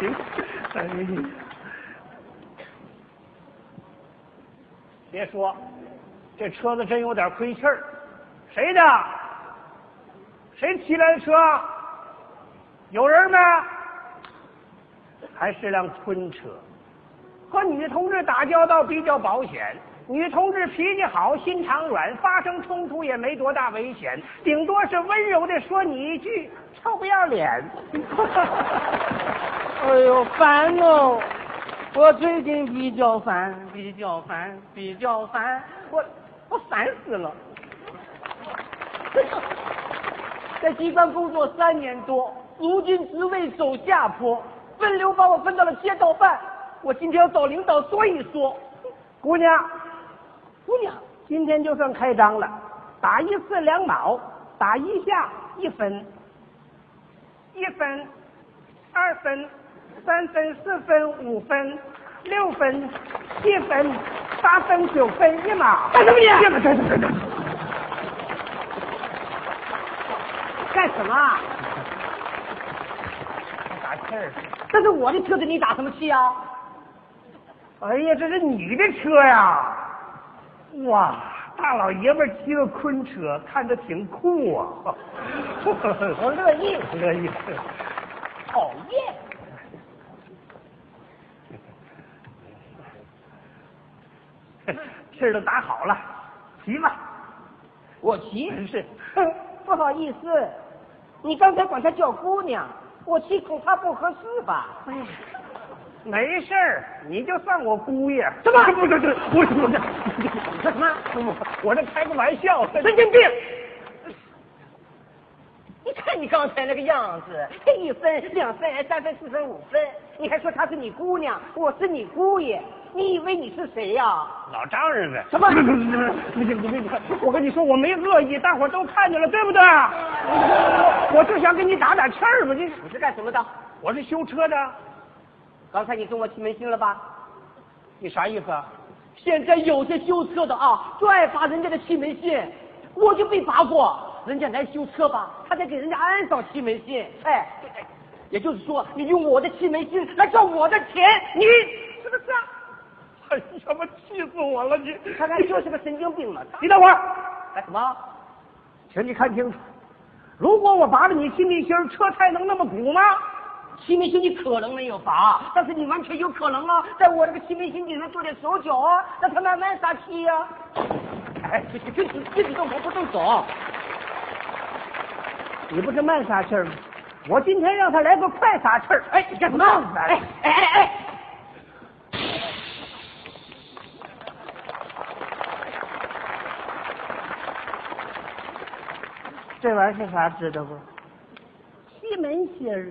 行，哎，别说，这车子真有点亏气儿。谁的？谁骑来的车？有人吗？还是辆村车。和女同志打交道比较保险，女同志脾气好，心肠软，发生冲突也没多大危险，顶多是温柔的说你一句“臭不要脸”。哎呦，烦哦！我最近比较烦，比较烦，比较烦，我我烦死了。在机关工作三年多，如今职位走下坡，分流把我分到了街道办。我今天要找领导说一说。姑娘，姑娘，今天就算开张了，打一次两毛，打一下一分，一分，二分，三分，四分，五分，六分，七分，八分，九分，一毛。干什么你？干什么？干什么？打气儿。这是我的车子，你打什么气啊？哎呀，这是你的车呀！哇，大老爷们骑个昆车，看着挺酷啊！我乐意，乐意。讨厌。气儿都打好了，骑吧。我骑是。不好意思，你刚才管她叫姑娘，我骑恐怕不合适吧？哎呀，没事儿，你就算我姑爷。什么？不不不，我我这什么？我这开个玩笑。神经病！你看你刚才那个样子，一分、两分、三分、四分、五分，你还说她是你姑娘，我是你姑爷，你以为你是谁呀？老丈人呗。什么？不行不行，我跟你说，我没恶意，大伙都看见了，对不对？我我就想给你打打气儿嘛，你你是干什么的？我是修车的。刚才你跟我提门信了吧？你啥意思啊？现在有些修车的啊，就爱发人家的气门信，我就被罚过。人家来修车吧，他得给人家安上气门信。哎，也就是说，你用我的气门信来赚我的钱，你是不是啊？哎呀妈，气死我了！你看看，就是个神经病嘛！你等会儿干什么？请你看清楚，如果我拔了你气门芯，车胎能那么鼓吗？气门芯你可能没有拔，但是你完全有可能啊，在我这个气门芯顶上做点手脚啊，让他慢慢撒气呀。哎，就就就就只动手不动手。你不是慢撒气吗？我今天让他来个快撒气儿。哎，你干什么？哎哎哎哎！这玩意儿是啥？知道不？气门芯儿，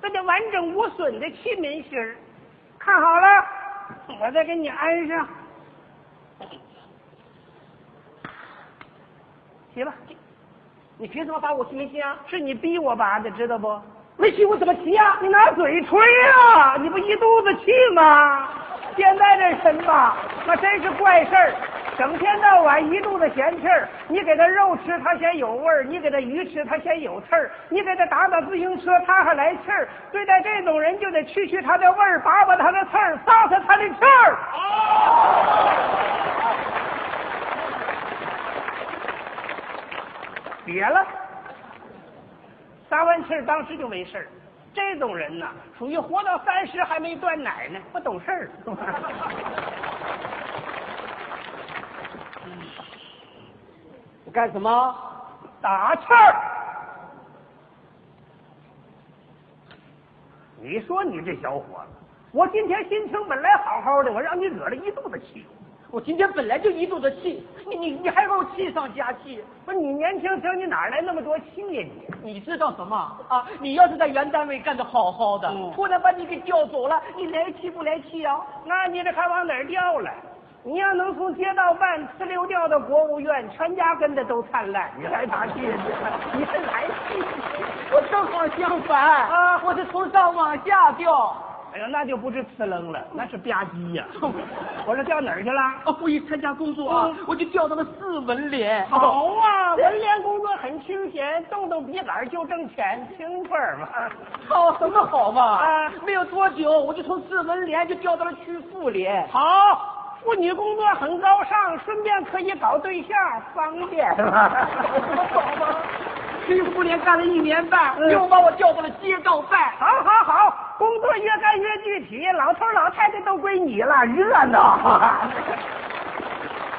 这叫完整无损的气门芯儿。看好了，我再给你安上。行吧。你凭什么拔我气门芯啊？是你逼我拔的，知道不？没气我怎么骑呀？你拿嘴吹呀！你不一肚子气吗？现在这人吧，那真是怪事儿，整天到晚一肚子闲气儿。你给他肉吃，他嫌有味儿；你给他鱼吃，他嫌有刺儿；你给他打打自行车，他还来气儿。对待这种人，就得去去他的味儿，拔拔他的刺儿，撒撒他的气儿。别了，撒完气儿当时就没事儿。这种人呐，属于活到三十还没断奶呢，不懂事儿。你干什么？打气儿。你说你这小伙子，我今天心情本来好好的，我让你惹了一肚子气。我今天本来就一肚子气，你你你还给我气上加气。不是你年轻轻，你哪来那么多气呀你？你知道什么啊？你要是在原单位干的好好的，嗯突然把你给调走了，你来气不来气啊？那你这还往哪儿调了？你要能从街道办呲溜掉到国务院，全家跟着都灿烂，你来打气？你还来气？我正好相反啊我是从上往下掉。哎呀，那就不是呲楞了，那是吧唧呀。我说掉哪儿去了？哦，不一参加工作啊，我就调到了四文联。好啊，文联工作很清闲，动动笔杆就挣钱，清快嘛。好，什么好嘛？啊，没有多久，我就从四文联就调到了区妇联。好，妇女工作很高尚，顺便可以搞对象，方便嘛。好吗？区 妇联干了一年半，嗯又把我调到了街道办。好好好，工作越干越具体，老头老太太都归你了，热闹。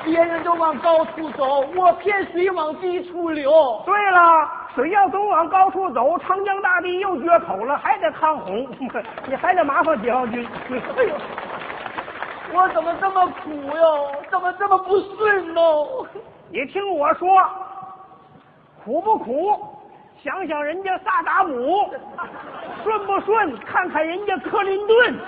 别人都往高处走，我偏水往低处流。对了，水要总往高处走，长江大堤又决口了，还得抗洪，你还得麻烦解放军。哎呦，我怎么这么苦哟？怎么这么不顺哦？你听我说，苦不苦？想想人家萨达姆，顺不顺？看看人家克林顿。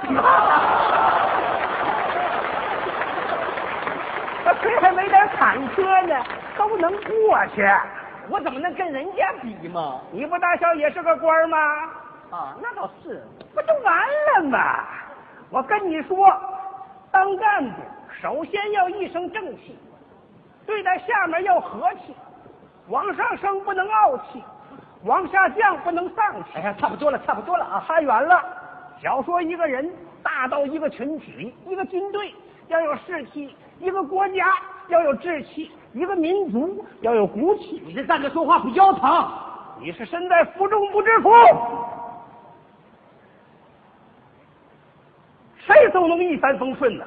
谁还没点坎坷呢？都能过去。我怎么能跟人家比嘛？你不大小也是个官吗？啊，那倒是。不就完了吗？我跟你说，当干部首先要一身正气，对待下面要和气，往上升不能傲气，往下降不能丧气。哎呀，差不多了，差不多了啊！差远了。小说一个人，大到一个群体，一个军队要有士气，一个国家要有志气，一个民族要有骨气。你这站着说话不腰疼？你是身在福中不知福，谁都能一帆风顺呐，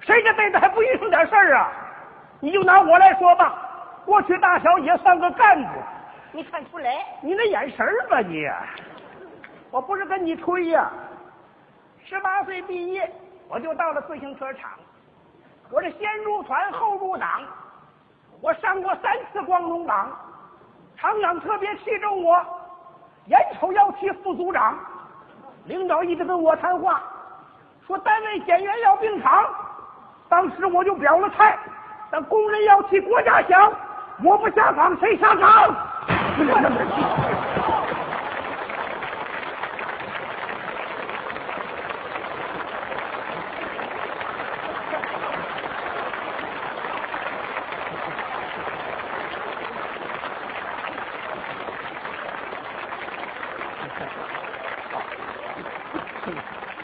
谁这辈子还不遇上点事儿啊？你就拿我来说吧，过去大小也算个干部，你看出来？你那眼神儿吧你，我不是跟你吹呀、十八岁毕业我就到了自行车厂，我这先入团后入党，我上过三次光荣榜，厂长特别器重我，眼瞅要提副组长，领导一直跟我谈话，说单位减员要并厂，当时我就表了态，但工人要替国家想，我不下岗谁下岗？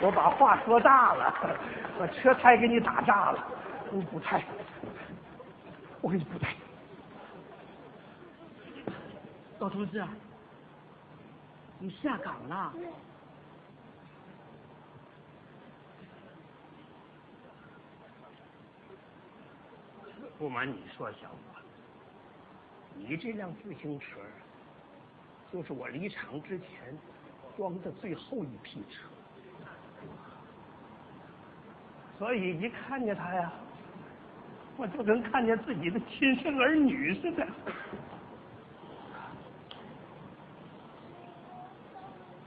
我把话说大了，把车胎给你打炸了，你补胎，我给你补胎。老同志，你下岗了？不瞒你说，小伙子，你这辆自行车就是我离厂之前装的最后一批车，所以一看见他呀，我就跟看见自己的亲生儿女似的。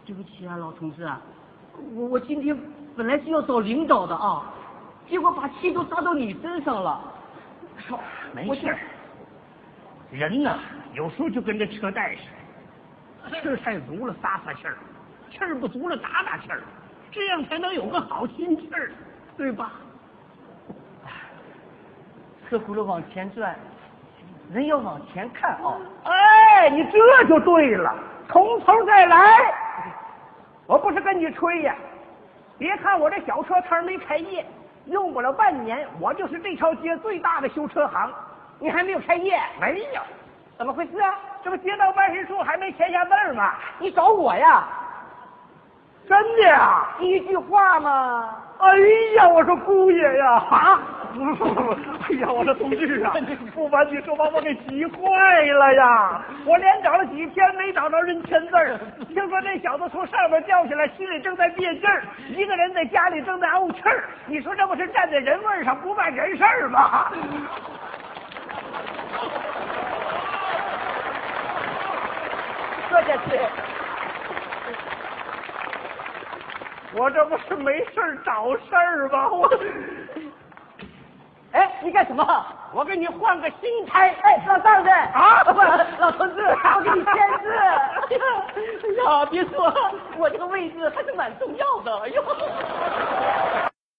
对不起啊，老同志啊，我我今天本来是要找领导的啊，结果把气都撒到你身上了。没事儿，人呐，有时候就跟这车带似的，气儿太足了撒撒气儿，气儿不足了打打气儿，这样才能有个好心气儿，对吧？车轱辘往前转，人要往前看啊。哎，你这就对了，从头再来。我不是跟你吹呀，别看我这小车摊儿没开业，用不了半年，我就是这条街最大的修车行。你还没有开业？没有，怎么回事啊？这不街道办事处还没签下字吗？你找我呀？真的呀？一句话嘛。哎呀，我说姑爷呀！啊！哎呀，我说同志啊，不瞒你说，把我给急坏了呀！我连找了几天没找着人签字儿。听说这小子从上面掉下来，心里正在憋劲儿，一个人在家里正在怄气儿。你说这不是站在人味儿上不办人事儿吗？这这是。我这不是没事儿找事儿吗？我哎，你干什么？我给你换个新胎。哎，老丈人啊不，老同志，我给你签字。哎呀，别说，我这个位置还是蛮重要的。哎呦。